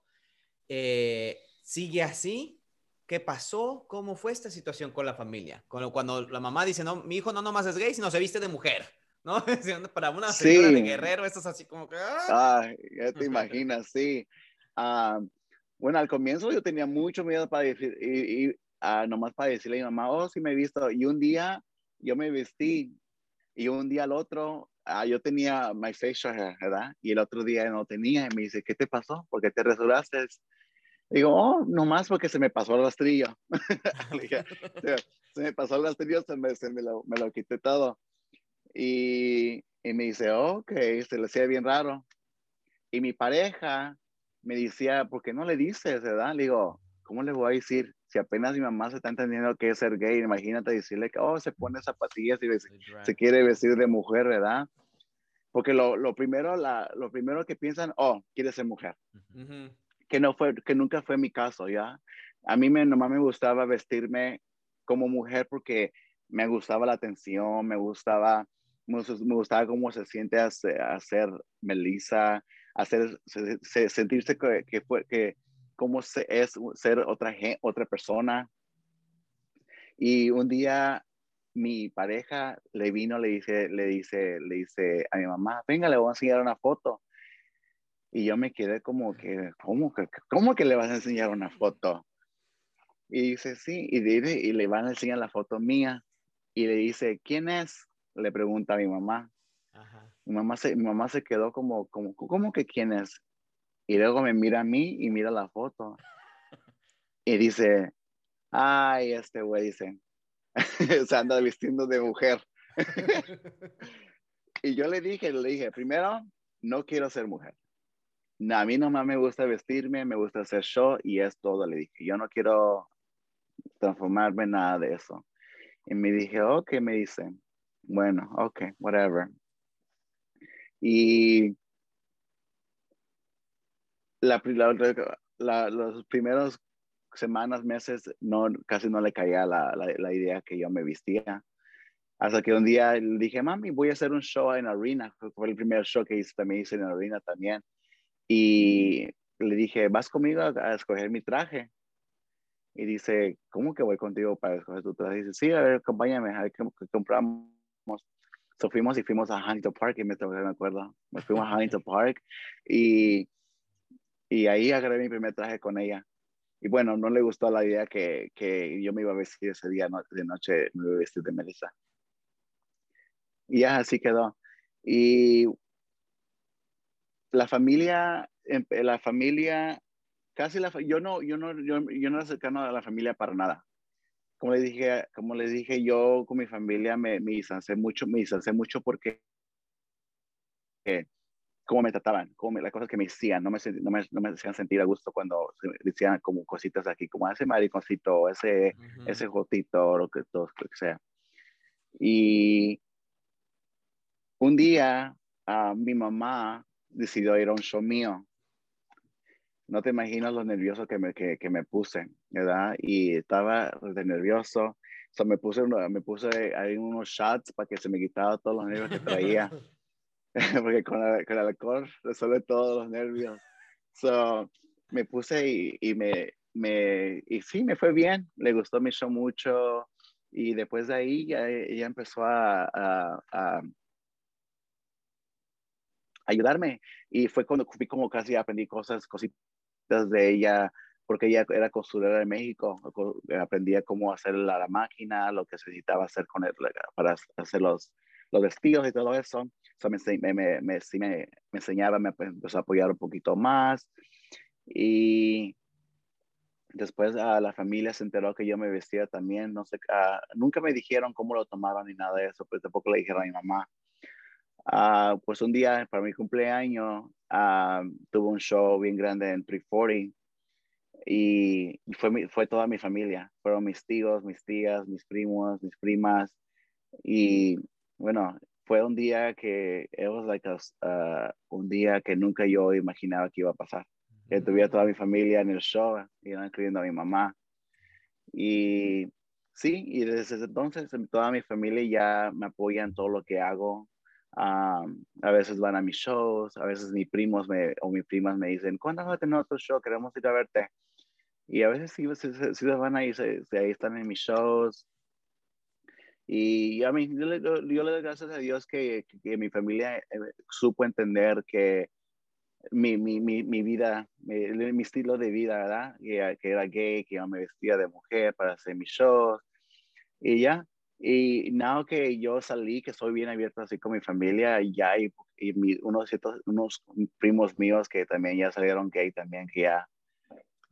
Eh, ¿Sigue así? ¿Qué pasó? ¿Cómo fue esta situación con la familia? Cuando, cuando la mamá dice, no, mi hijo no nomás es gay, sino se viste de mujer, ¿no? Para una señora de guerrero, esto es así como que... ¡ah! ya te imaginas, sí. Ah, bueno, al comienzo yo tenía mucho miedo para decir, y, y ah, nomás para decirle a mi mamá, oh, sí me he visto. Y un día yo me vestí y un día al otro ah, yo tenía my facial hair, ¿verdad? Y el otro día no tenía. Y me dice, ¿qué te pasó? ¿Por qué te rasuraste? Digo, oh, nomás porque se me pasó el rastrillo. dije, se, me pasó el rastrillo, se me, se me, lo, me lo quité todo. Y, y me dice, ok, se le hacía bien raro. Y mi pareja me decía, ¿por qué no le dices, verdad? Le digo, ¿cómo le voy a decir? Si apenas mi mamá se está entendiendo que es ser gay, imagínate decirle que, oh, se pone zapatillas y se, quiere vestir de mujer, ¿verdad? Porque lo, lo, primero, la, lo primero que piensan, oh, quiere ser mujer. Que, no fue, que nunca fue mi caso, ¿ya? A mí me, nomás me gustaba vestirme como mujer porque me gustaba la atención, me gustaba, me, gustaba cómo se siente hacer, hacer Melissa, hacer, sentirse que, que, fue, que cómo es ser otra, otra persona. Y un día mi pareja le vino, le dice, le dice, le dice a mi mamá, venga, le voy a enseñar una foto. Y yo me quedé como que, ¿cómo que, cómo que le vas a enseñar una foto? Y dice, sí, y, y le van a enseñar la foto mía. Y le dice, ¿quién es? Le pregunta a mi mamá. Mi mamá se, mi mamá se quedó como, como, ¿cómo que quién es? Y luego me mira a mí y mira la foto. Y dice, ay, este güey dice, se anda vistiendo de mujer. y yo le dije, le dije, primero, no quiero ser mujer. a mí nomás me gusta vestirme, me gusta hacer show y es todo. Le dije, yo no quiero transformarme en nada de eso. Y me dije, ok, me dice, bueno, ok, whatever. Y la, la, los primeros semanas, meses, no, casi no le caía la, la, idea que yo me vestía. Hasta que un día le dije, mami, voy a hacer un show en Arena. Fue el primer show que hice, también hice en Arena también. Y le dije, ¿vas conmigo a, escoger mi traje? Y dice, ¿cómo que voy contigo para escoger tu traje? Y dice, sí, a ver, acompáñame, a ver qué, compramos. So fuimos y fuimos a Huntington Park, y me, me acuerdo. Me fuimos a Huntington Park y, y ahí agarré mi primer traje con ella. Y bueno, no le gustó la idea que, que yo me iba a vestir ese día de noche, me iba a vestir de Melissa. Y ya así quedó. Y la familia, em, la familia, casi la, yo no, yo no, yo, yo no era cercano a la familia para nada. Como le dije, como les dije, yo con mi familia me, me distancié mucho, me distancié mucho porque eh, cómo me trataban, cómo las cosas que me decían, no me, no me, no me hacían sentir a gusto cuando decían como cositas aquí, como ese mariconcito, ese, ese jotito, lo que, todo, lo que sea. Y un día uh, mi mamá decidió ir a un show mío. No te imaginas lo nervioso que me, que, que me puse, ¿verdad? Y estaba de nervioso. So me puse, me puse ahí unos shots para que se me quitara todos los nervios que traía. porque con, el alcohol resuelve todos los nervios. So, me puse y, y, me, me, y sí, me fue bien, le gustó mi show mucho y después de ahí ya, ella empezó a, a, a, ayudarme y fue cuando fui como casi aprendí cosas, cositas de ella, porque ella era costurera de México, aprendía cómo hacer la, la máquina, lo que se necesitaba hacer con él para hacer los, los vestidos y todo eso. So me, me, me, me, me, enseñaba, me empezó a apoyar un poquito más. Y después a la familia se enteró que yo me vestía también. No sé, uh, nunca me dijeron cómo lo tomaban ni nada de eso, pues tampoco le dijeron a mi mamá. Uh, pues un día para mi cumpleaños tuve un show bien grande en 340 y fue, fue toda mi familia. Fueron mis tíos, mis tías, mis primos, mis primas y bueno, fue un día que, it was like uh, un día que nunca yo imaginaba que iba a pasar. Que tuviera toda mi familia en el show, incluyendo a mi mamá. Y sí, y desde entonces toda mi familia ya me apoya en todo lo que hago. Um, a veces van a mis shows, a veces mis primos me, o mis primas me dicen, ¿cuándo vas a tener otro show? Queremos ir a verte. Y a veces sí, sí, sí, van ahí, ahí están en mis shows. Y a mí, yo le, yo le doy gracias a Dios que, que, mi familia eh, supo entender que mi, mi, mi, mi vida, mi, mi, estilo de vida, ¿verdad? Que, que, era gay, que yo me vestía de mujer para hacer mis shows y ya. Y now que yo salí, que soy bien abierto así con mi familia, ya hay y mi, unos, ciertos, unos primos míos que también ya salieron gay también, que ya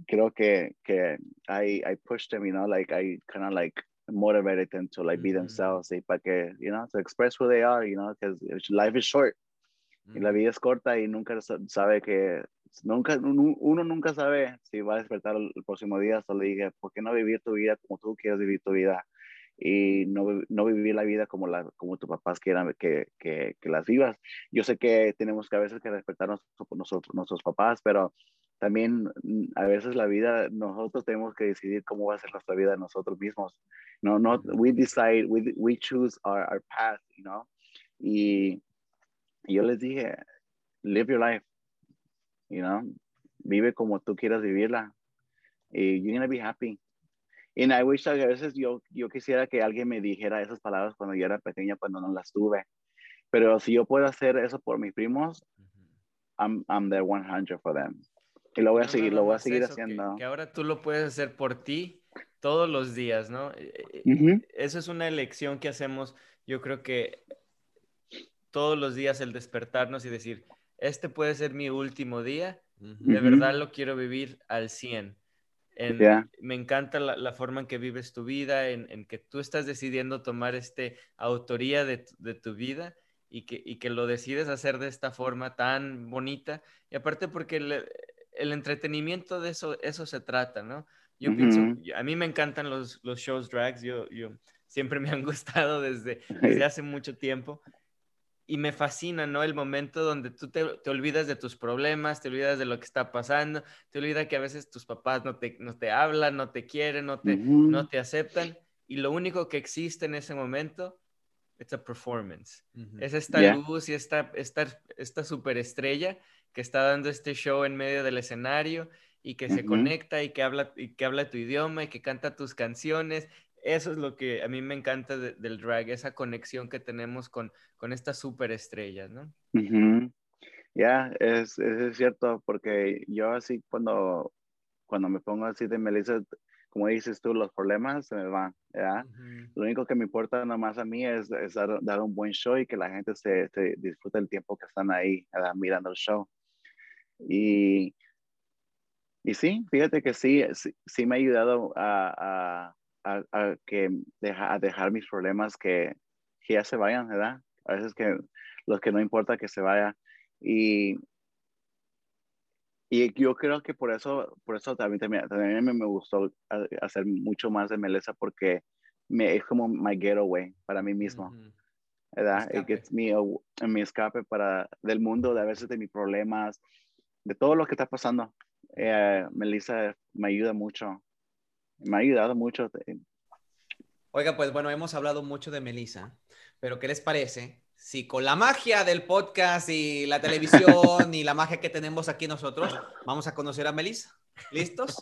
creo que, que I, I pushed them, you know, like I kind of like motivated them to like be themselves, y para que, you know, to express who they are, you know, because life is short. Y la vida es corta y nunca sabe que, nunca, uno nunca sabe si va a despertar el, próximo día. Solo dije, ¿por qué no vivir tu vida como tú quieres vivir tu vida? Y no, no vivir la vida como, la, como tus papás quieran que, que, que, las vivas. Yo sé que tenemos que a veces que respetar nosotros, nuestros papás, pero también a veces la vida, nosotros tenemos que decidir cómo va a ser nuestra vida nosotros mismos. No, no, we decide, we, we choose our, our path, you know. Y y yo les dije, live your life, you know, vive como tú quieras vivirla. Y you're gonna be happy. Y I wish que a veces yo, yo quisiera que alguien me dijera esas palabras cuando yo era pequeña, cuando no las tuve. Pero si yo puedo hacer eso por mis primos, I'm, I'm there 100 for them. Y lo voy a seguir, lo voy a seguir haciendo. Que, ahora tú lo puedes hacer por ti todos los días, ¿no? Eh, eh, eso es una elección que hacemos. Yo creo que todos los días el despertarnos y decir, este puede ser mi último día, de verdad lo quiero vivir al 100. Me encanta la, forma en que vives tu vida, en, que tú estás decidiendo tomar este autoría de, tu vida y que, que, lo decides hacer de esta forma tan bonita. Y aparte porque el, entretenimiento de eso, eso se trata, ¿no? Yo pienso, a mí me encantan los, los shows drags, yo, yo siempre me han gustado desde, desde hace mucho tiempo y me fascina, ¿no? El momento donde tú te, olvidas de tus problemas, te olvidas de lo que está pasando, te olvidas que a veces tus papás no te, no te hablan, no te quieren, no te, no te aceptan, y lo único que existe en ese momento es a performance. Es esta luz y esta, esta, esta superestrella que está dando este show en medio del escenario y que se conecta y que habla y que habla tu idioma y que canta tus canciones eso es lo que a mí me encanta del drag, esa conexión que tenemos con, con estas superestrellas, ¿no? Ya, es, es, cierto, porque yo así cuando, cuando me pongo así de Melissa, como dices tú, los problemas se me van, ¿ya? Lo único que me importa nada más a mí es, dar, un buen show y que la gente se, se disfrute el tiempo que están ahí mirando el show. Y, y sí, fíjate que sí, sí, me ha ayudado a a, que deja, a dejar mis problemas que, que, ya se vayan, ¿verdad? A veces que los que no importa que se vaya. Y, y yo creo que por eso, por eso también, también, también me, gustó hacer mucho más de Melissa porque me, es como my getaway para mí mismo. ¿verdad? Es mi, mi escape para, del mundo, de a veces de mis problemas, de todo lo que está pasando. Eh, Melissa me ayuda mucho me ha ayudado mucho. Oiga, pues bueno, hemos hablado mucho de Melissa, pero ¿qué les parece? Si con la magia del podcast y la televisión y la magia que tenemos aquí nosotros, vamos a conocer a Melissa. ¿Listos?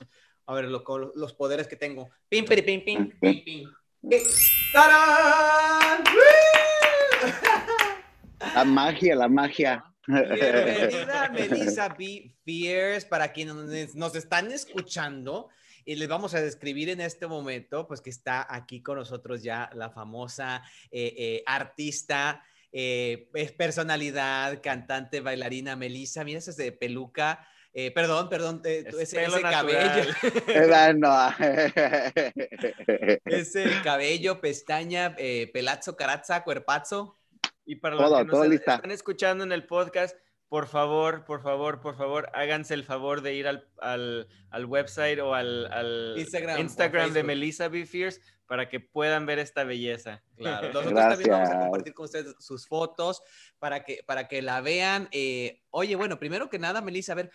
A ver, los poderes que tengo. Pim, pim, pim, pim, pim, pim. ¡Tarán! La magia, la magia. Bienvenida, Melissa B. Fierce, para quienes nos están escuchando y les vamos a describir en este momento, pues que está aquí con nosotros ya la famosa eh, eh, artista, eh, personalidad, cantante, bailarina Melissa. Mira, ese de peluca. perdón, perdón, ese, cabello. ese cabello, pestaña, pelazo, caraza, cuerpazo. Y para los que nos están escuchando en el podcast, por favor, por favor, por favor, háganse el favor de ir al, al, al website o al, al Instagram, de Melissa B. Fierce para que puedan ver esta belleza. Claro, nosotros también vamos a compartir con ustedes sus fotos para que, para que la vean. Eh, oye, bueno, primero que nada, Melissa, a ver,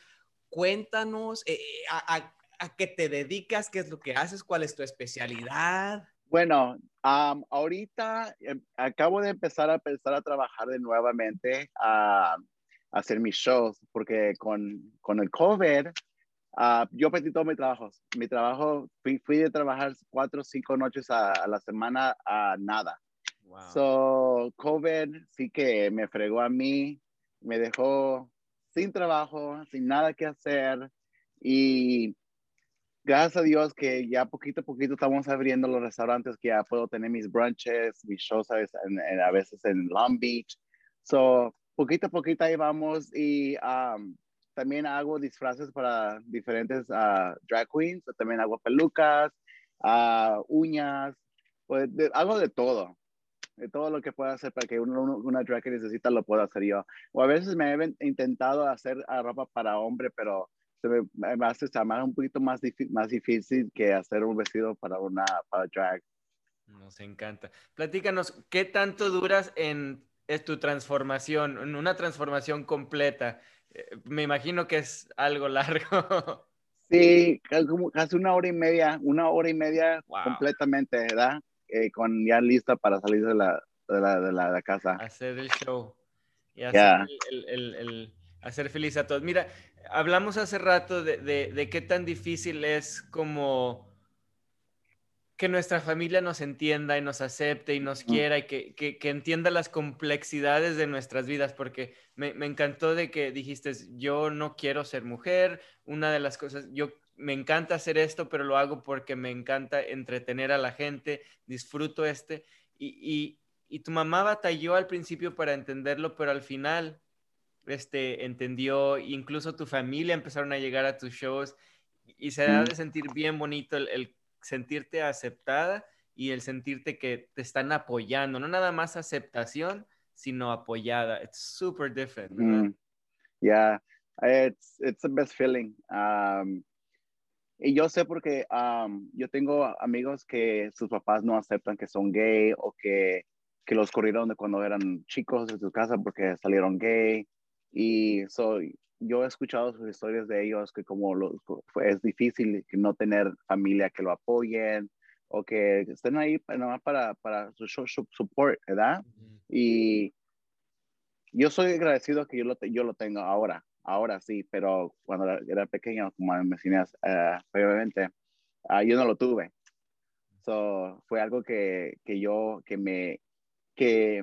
cuéntanos eh, a, a, qué te dedicas, qué es lo que haces, cuál es tu especialidad. Bueno, ahorita em, acabo de empezar a empezar a trabajar de nuevamente hacer mis shows, porque con, con el COVID, uh, yo perdí todos mis trabajos. Mi trabajo, fui, fui de trabajar cuatro o cinco noches a, la semana a nada. Wow. So, COVID sí que me fregó a mí, me dejó sin trabajo, sin nada que hacer y gracias a Dios que ya poquito a poquito estamos abriendo los restaurantes, que ya puedo tener mis brunches, mis shows a veces en Long Beach. So, poquito a poquito ahí vamos y um, también hago disfraces para diferentes uh, drag queens, también hago pelucas, uh, uñas, pues hago de todo, de todo lo que pueda hacer para que una drag que necesita lo pueda hacer yo. O a veces me he intentado hacer uh, ropa para hombre, pero se me, me hace llamar un poquito más, más difícil que hacer un vestido para una para drag. Nos encanta. Platícanos, ¿qué tanto duras en es tu transformación, una transformación completa? Eh, me imagino que es algo largo. Sí, casi una hora y media, una hora y media completamente, ¿verdad? Eh, con ya lista para salir de la, de la, de la, casa. Hacer el show y hacer, el, el, el, hacer feliz a todos. Mira, hablamos hace rato de, de, de qué tan difícil es como que nuestra familia nos entienda y nos acepte y nos quiera y que, que, que entienda las complejidades de nuestras vidas, porque me, me, encantó de que dijiste, yo no quiero ser mujer, una de las cosas, yo me encanta hacer esto, pero lo hago porque me encanta entretener a la gente, disfruto este, y, y, y tu mamá batalló al principio para entenderlo, pero al final este, entendió, incluso tu familia empezaron a llegar a tus shows y se ha de sentir bien bonito el, el sentirte aceptada y el sentirte que te están apoyando, no nada más aceptación, sino apoyada. It's super different. Mm. Yeah, it's, it's the best feeling. Um, y yo sé porque um, yo tengo amigos que sus papás no aceptan que son gay o que, que los corrieron de cuando eran chicos de su casa porque salieron gay. Y soy yo he escuchado sus historias de ellos que como lo, es difícil no tener familia que lo apoyen o que estén ahí para, para, para su, support, ¿verdad? Y yo soy agradecido que yo lo, yo lo tengo ahora, ahora sí, pero cuando era pequeño, como me mencionas uh, previamente, uh, yo no lo tuve. So, fue algo que, que yo, que me, que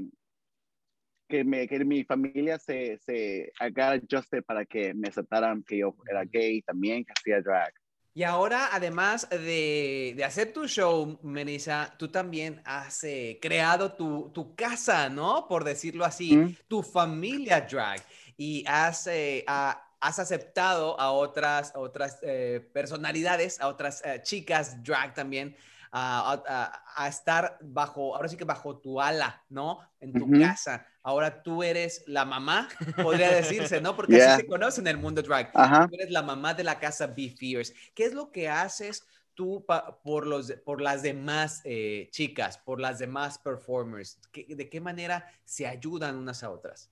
que, me, que mi familia se, se haga para que me aceptaran que yo era gay también, que hacía drag. Y ahora, además de, de hacer tu show, Melissa, tú también has eh, creado tu, tu, casa, ¿no? Por decirlo así, tu familia drag. Y has, eh, has aceptado a otras, otras eh, personalidades, a otras chicas drag también a, estar bajo, ahora sí que bajo tu ala, ¿no? En tu casa. Ahora tú eres la mamá, podría decirse, ¿no? Porque así se conoce en el mundo drag. Tú eres la mamá de la casa Be Fierce. ¿Qué es lo que haces tú por, los, por las demás eh, chicas, por las demás performers? ¿De qué manera se ayudan unas a otras?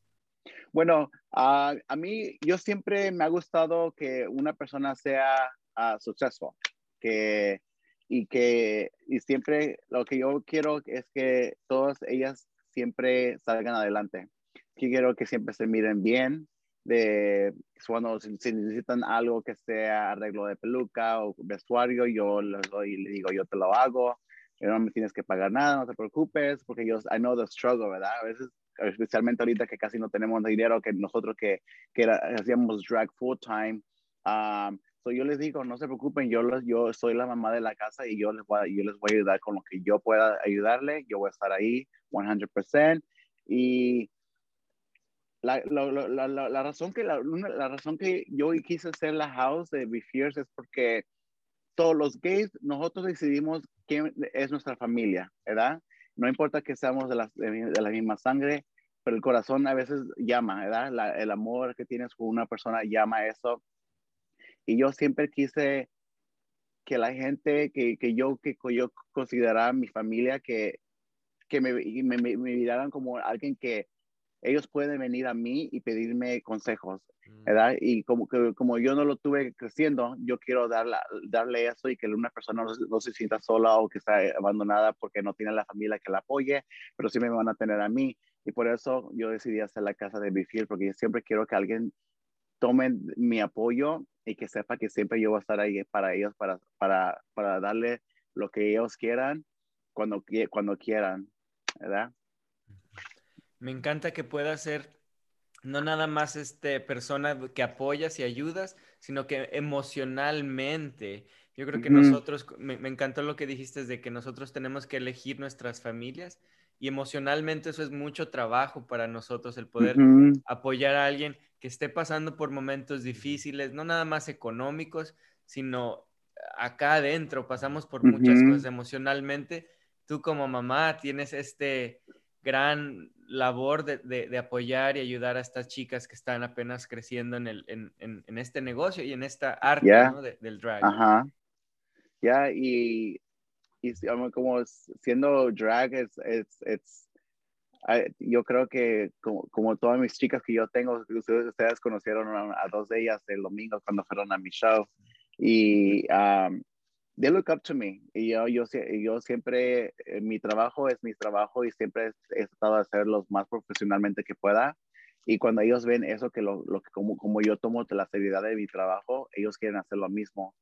Bueno, a mí yo siempre me ha gustado que una persona sea uh, successful, que y que y siempre lo que yo quiero es que todas ellas siempre salgan adelante. Quiero que siempre se miren bien, de cuando si, necesitan algo que sea arreglo de peluca o vestuario, yo les doy y le digo, yo te lo hago, no me tienes que pagar nada, no te preocupes, porque yo, I know the struggle, ¿verdad? A veces, especialmente ahorita que casi no tenemos dinero, que nosotros que, que hacíamos drag full time, um, yo les digo, no se preocupen, yo, yo soy la mamá de la casa y yo les, voy a, yo les voy a ayudar con lo que yo pueda ayudarle. Yo voy a estar ahí 100%. Y la, la, la, la razón que, la, razón que yo quise hacer la house de Be Fierce es porque todos los gays, nosotros decidimos quién es nuestra familia, ¿verdad? No importa que seamos de la, de la misma sangre, pero el corazón a veces llama, ¿verdad? el amor que tienes con una persona llama eso. Y yo siempre quise que la gente que, que yo, que yo consideraba mi familia, que, que me, me, me, miraran como alguien que ellos pueden venir a mí y pedirme consejos, mm. ¿verdad? Y como, que, como yo no lo tuve creciendo, yo quiero darle, darle eso y que una persona no, se sienta sola o que está abandonada porque no tiene la familia que la apoye, pero sí me van a tener a mí. Y por eso yo decidí hacer la casa de Bifiel, porque yo siempre quiero que alguien tome mi apoyo y que sepa que siempre yo voy a estar ahí para ellos, para, para, para darle lo que ellos quieran cuando, cuando quieran, ¿verdad? Me encanta que pueda ser no nada más este persona que apoyas y ayudas, sino que emocionalmente. Yo creo que nosotros, me, encantó lo que dijiste de que nosotros tenemos que elegir nuestras familias y emocionalmente eso es mucho trabajo para nosotros, el poder apoyar a alguien que esté pasando por momentos difíciles, no nada más económicos, sino acá adentro pasamos por muchas cosas emocionalmente. Tú como mamá tienes este gran labor de, apoyar y ayudar a estas chicas que están apenas creciendo en, el, en, en, este negocio y en esta arte del drag. Ajá. Ya, y, y como siendo drag, es, es, yo creo que como, como, todas mis chicas que yo tengo, ustedes, ustedes conocieron a, dos de ellas el domingo cuando fueron a mi show. Y um, they look up to me. Y yo, yo, yo siempre, eh, mi trabajo es mi trabajo y siempre he, tratado de hacerlo más profesionalmente que pueda. Y cuando ellos ven eso, que lo, lo que como, como yo tomo la seriedad de mi trabajo, ellos quieren hacer lo mismo.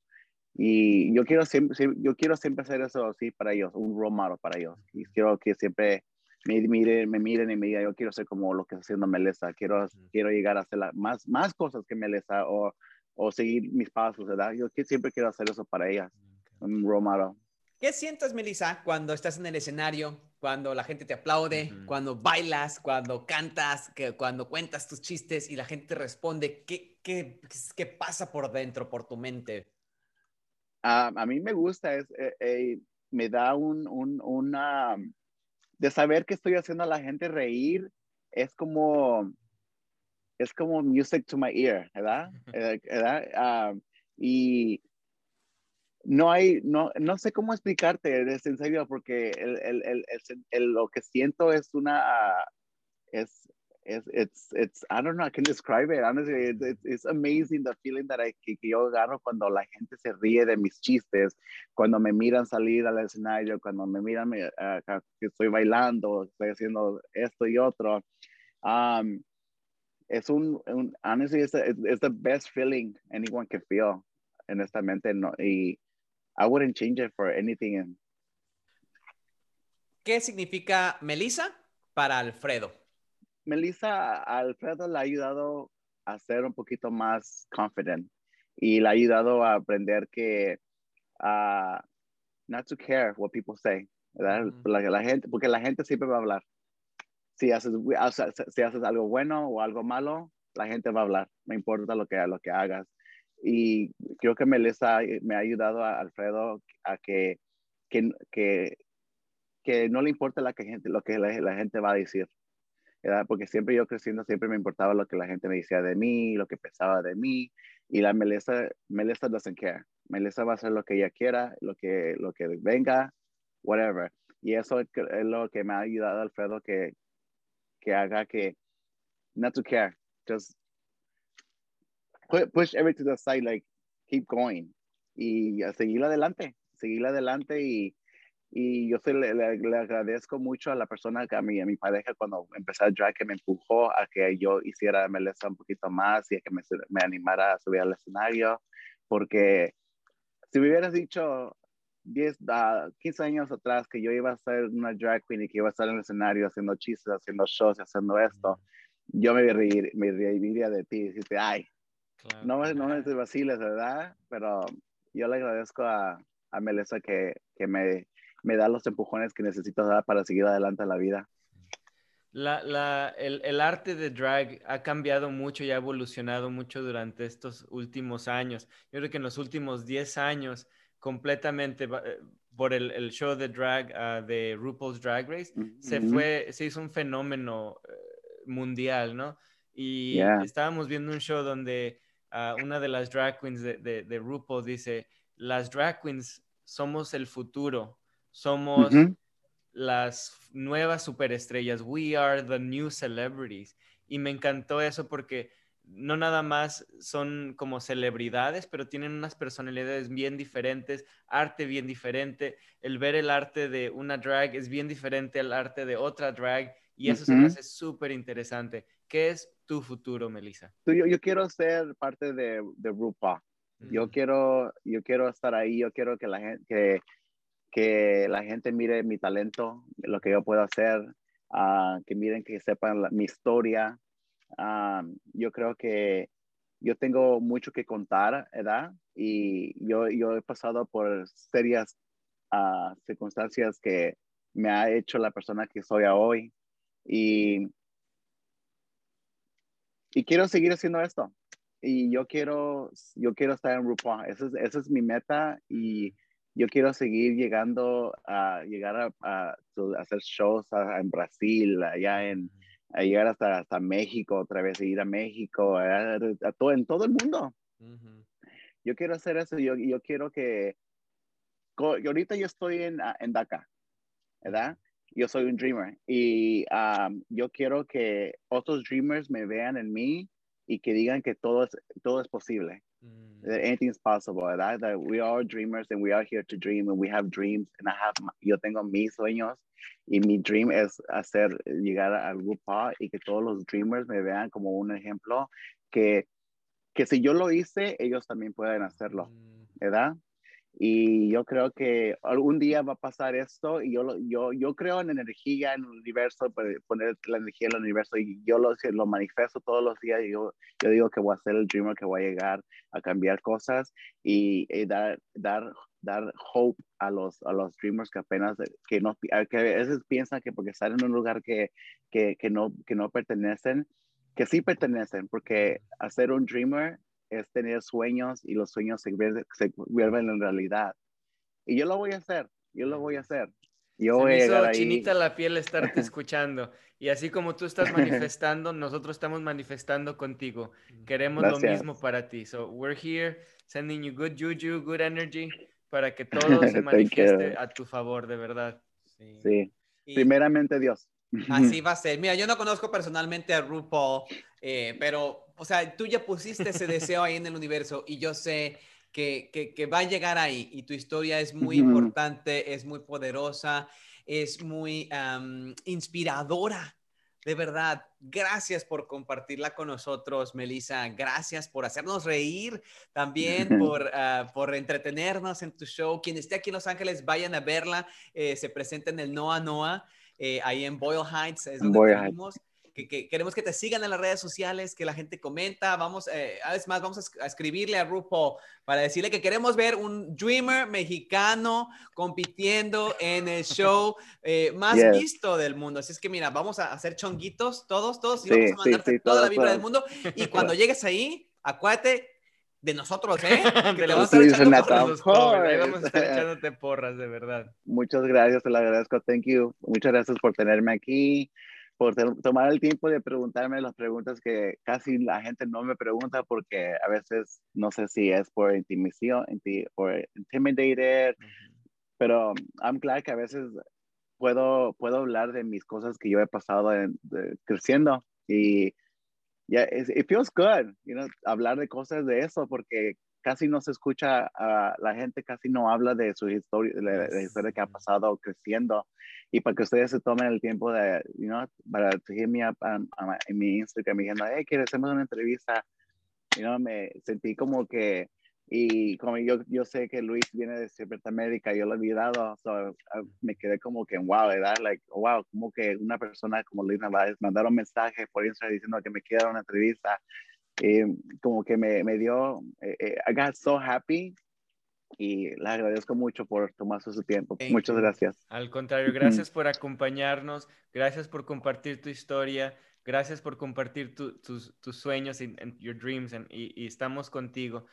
Y yo quiero siempre, yo quiero siempre hacer eso así para ellos, un role model para ellos. Y quiero que siempre me miren, me miren y me digan, yo quiero ser como lo que está haciendo Melissa, quiero, quiero llegar a hacer más, más cosas que Melissa o, o seguir mis pasos, ¿verdad? Yo siempre quiero hacer eso para ellas un role ¿Qué sientes, Melissa, cuando estás en el escenario, cuando la gente te aplaude, cuando bailas, cuando cantas, que, cuando cuentas tus chistes y la gente te responde? ¿Qué, qué, qué pasa por dentro, por tu mente? a mí me gusta, es, eh, eh, me da un, un, una, de saber que estoy haciendo a la gente reír, es como, es como music to my ear, ¿verdad? Eh, ¿verdad? Ah, y no hay, no, no sé cómo explicarte, es en serio, porque el, el, el, el, lo que siento es una, es, es, it's, it's, I don't know, I can describe it, honestly, it's, it's amazing the feeling that I, que, yo agarro cuando la gente se ríe de mis chistes, cuando me miran salir al escenario, cuando me miran uh, que estoy bailando, estoy haciendo esto y otro. Um, es un, un honestly, it's, a, it's the best feeling anyone can feel, honestamente, no, y I wouldn't change it for anything. ¿Qué significa Melissa para Alfredo? Melissa, Alfredo le ha ayudado a ser un poquito más confident y le ha ayudado a aprender que uh, not to care what people say, ¿verdad? la, gente, porque la gente siempre va a hablar. Si haces, si haces algo bueno o algo malo, la gente va a hablar, no importa lo que, lo que hagas. Y creo que Melissa me ha ayudado a Alfredo a que, que, que, que no le importa la que gente, lo que la, gente va a decir. Porque siempre yo creciendo, siempre me importaba lo que la gente me decía de mí, lo que pensaba de mí. Y la Melissa, Melissa doesn't care. Melissa va a hacer lo que ella quiera, lo que, lo que venga, whatever. Y eso es lo que me ha ayudado Alfredo que, que haga que, not to care, just push everything to the side, like keep going y seguir adelante, seguir adelante y, y yo le, le, agradezco mucho a la persona, que a, mi, a mi pareja cuando empecé a drag que me empujó a que yo hiciera MLS un poquito más y a que me, me animara a subir al escenario, porque si me hubieras dicho 10, uh, 15 años atrás que yo iba a ser una drag queen y que iba a estar en el escenario haciendo chistes, haciendo shows, haciendo esto, yo me reiría, me reiría de ti y decirte, ay, no, no me vaciles, ¿verdad? Pero yo le agradezco a, a Melissa que, que me, me, da los empujones que necesito dar para seguir adelante en la vida. La, la, el, el, arte de drag ha cambiado mucho y ha evolucionado mucho durante estos últimos años. Yo creo que en los últimos 10 años, completamente eh, por el, el show de drag ah, de RuPaul's Drag Race, se, fue, se hizo un fenómeno eh, mundial, ¿no? Y estábamos viendo un show donde una de las drag queens de, de, RuPaul dice, las drag queens somos el futuro, somos las nuevas superestrellas, we are the new celebrities. Y me encantó eso porque no nada más son como celebridades, pero tienen unas personalidades bien diferentes, arte bien diferente. El ver el arte de una drag es bien diferente al arte de otra drag y eso se me hace súper interesante. ¿Qué es tu futuro, Melissa? Yo, yo quiero ser parte de, de RuPaul. Yo, quiero, yo quiero estar ahí, yo quiero que la gente, que, que la gente mire mi talento, lo que yo puedo hacer, uh, que miren, que sepan mi historia, um, yo creo que yo tengo mucho que contar, ¿verdad? Y yo, yo he pasado por serias uh, circunstancias que me ha hecho la persona que soy hoy. Y, y quiero seguir haciendo esto. Y yo quiero, yo quiero estar en RuPaul. Esa es, esa es mi meta y yo quiero seguir llegando a llegar a, a, hacer shows en Brasil, allá en, a llegar hasta, hasta México, otra vez ir a México, a, todo, en todo el mundo. Yo quiero hacer eso, yo, yo quiero que, ahorita yo estoy en, en DACA, ¿verdad? Yo soy un dreamer y um, yo quiero que otros dreamers me vean en mí y que digan que todo es, todo es posible. Mm. That anything is possible, ¿verdad? That we are dreamers and we are here to dream and we have dreams and I have, yo tengo mis sueños y mi dream es hacer, llegar al grupo y que todos los dreamers me vean como un ejemplo que, que si yo lo hice, ellos también pueden hacerlo, mm. ¿verdad? Y yo creo que algún día va a pasar esto y yo, yo, yo creo en energía, en el universo, poner la energía en el universo y yo lo, lo manifiesto todos los días y yo, yo digo que voy a ser el dreamer que voy a llegar a cambiar cosas y, dar, dar, dar hope a los, a los dreamers que apenas, que, no, que a veces piensan que porque están en un lugar que, que, que, no, que no pertenecen, que sí pertenecen, porque hacer un dreamer es tener sueños y los sueños se, se vuelven en realidad. Y yo lo voy a hacer, yo lo voy a hacer. Yo se voy a hizo chinita la piel estarte escuchando. Y así como tú estás manifestando, nosotros estamos manifestando contigo. Queremos lo mismo para ti. So we're here sending you good juju, good energy, para que todo se manifieste a tu favor, de verdad. Sí. Primeramente Dios. Así va a ser. Mira, yo no conozco personalmente a RuPaul, eh, pero, o sea, tú ya pusiste ese deseo ahí en el universo y yo sé que, que, va a llegar ahí y tu historia es muy importante, es muy poderosa, es muy inspiradora. De verdad, gracias por compartirla con nosotros, Melissa. Gracias por hacernos reír, también por, ah, por entretenernos en tu show. Quien esté aquí en Los Ángeles, vayan a verla. Eh, se presenta en el Noa Noa. Eh, ahí en Boyle Heights, es donde Boyle Que, queremos que te sigan en las redes sociales, que la gente comenta. Vamos, eh, más, vamos a, escribirle a RuPaul para decirle que queremos ver un dreamer mexicano compitiendo en el show eh, más visto del mundo. Así es que mira, vamos a hacer chonguitos todos, todos, y vamos a mandarte toda la vibra del mundo. Y cuando llegues ahí, acuérdate de nosotros, ¿eh? Que le vamos a estar porras. vamos a estar echándote porras, de verdad. Muchas gracias, te lo agradezco. Thank you. Muchas gracias por tenerme aquí, por tomar el tiempo de preguntarme las preguntas que casi la gente no me pregunta porque a veces no sé si es por intimidación, por intimidated, pero I'm glad que a veces puedo, puedo hablar de mis cosas que yo he pasado creciendo y yeah, it feels good, you know, hablar de cosas de eso, porque casi no se escucha, a la gente casi no habla de su historia, de la, historia que ha pasado creciendo. Y para que ustedes se tomen el tiempo de, you know, para seguirme en mi Instagram diciendo, hey, que hacemos una entrevista, you know, me sentí como que y como yo, yo sé que Luis viene de Cierta América, yo lo he olvidado, so, me quedé como que, wow, ¿verdad? Like, wow, como que una persona como Luis Narváez mandaron mensaje por Instagram diciendo que me quiera una entrevista. Y como que me, me dio, eh, eh, I got so happy y le agradezco mucho por tomarse su tiempo. Muchas gracias. Al contrario, gracias por acompañarnos, gracias por compartir tu historia, gracias por compartir tus, tus, sueños y your dreams y, y estamos contigo.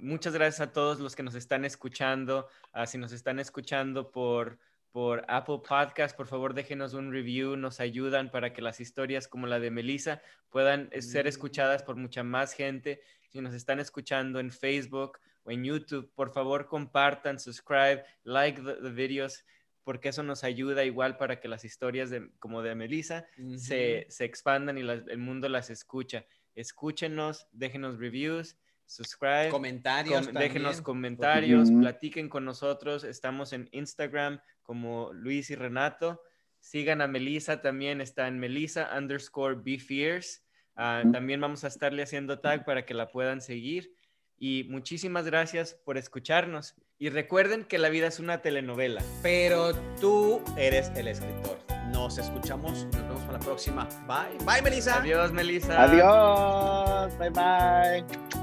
Muchas gracias a todos los que nos están escuchando. Uh, si nos están escuchando por, por Apple Podcast, por favor déjenos un review, nos ayudan para que las historias como la de Melissa puedan eh, ser mm. escuchadas por mucha más gente. Si nos están escuchando en Facebook o en YouTube, por favor compartan, subscribe, like the, videos porque eso nos ayuda igual para que las historias de, como de Melissa se, se, expandan y el mundo las escucha. Escúchenos, déjenos reviews subscribe, comentarios, déjenos comentarios, platiquen con nosotros. Estamos en Instagram como Luis y Renato. Sigan a Melissa también, está en Melissa underscore Be Fierce. Ah, también vamos a estarle haciendo tag para que la puedan seguir. Y muchísimas gracias por escucharnos. Y recuerden que la vida es una telenovela. Pero tú eres el escritor. nos escuchamos, nos vemos para la próxima. Bye. Bye, Melissa. Adiós, Melissa. Adiós. Bye bye.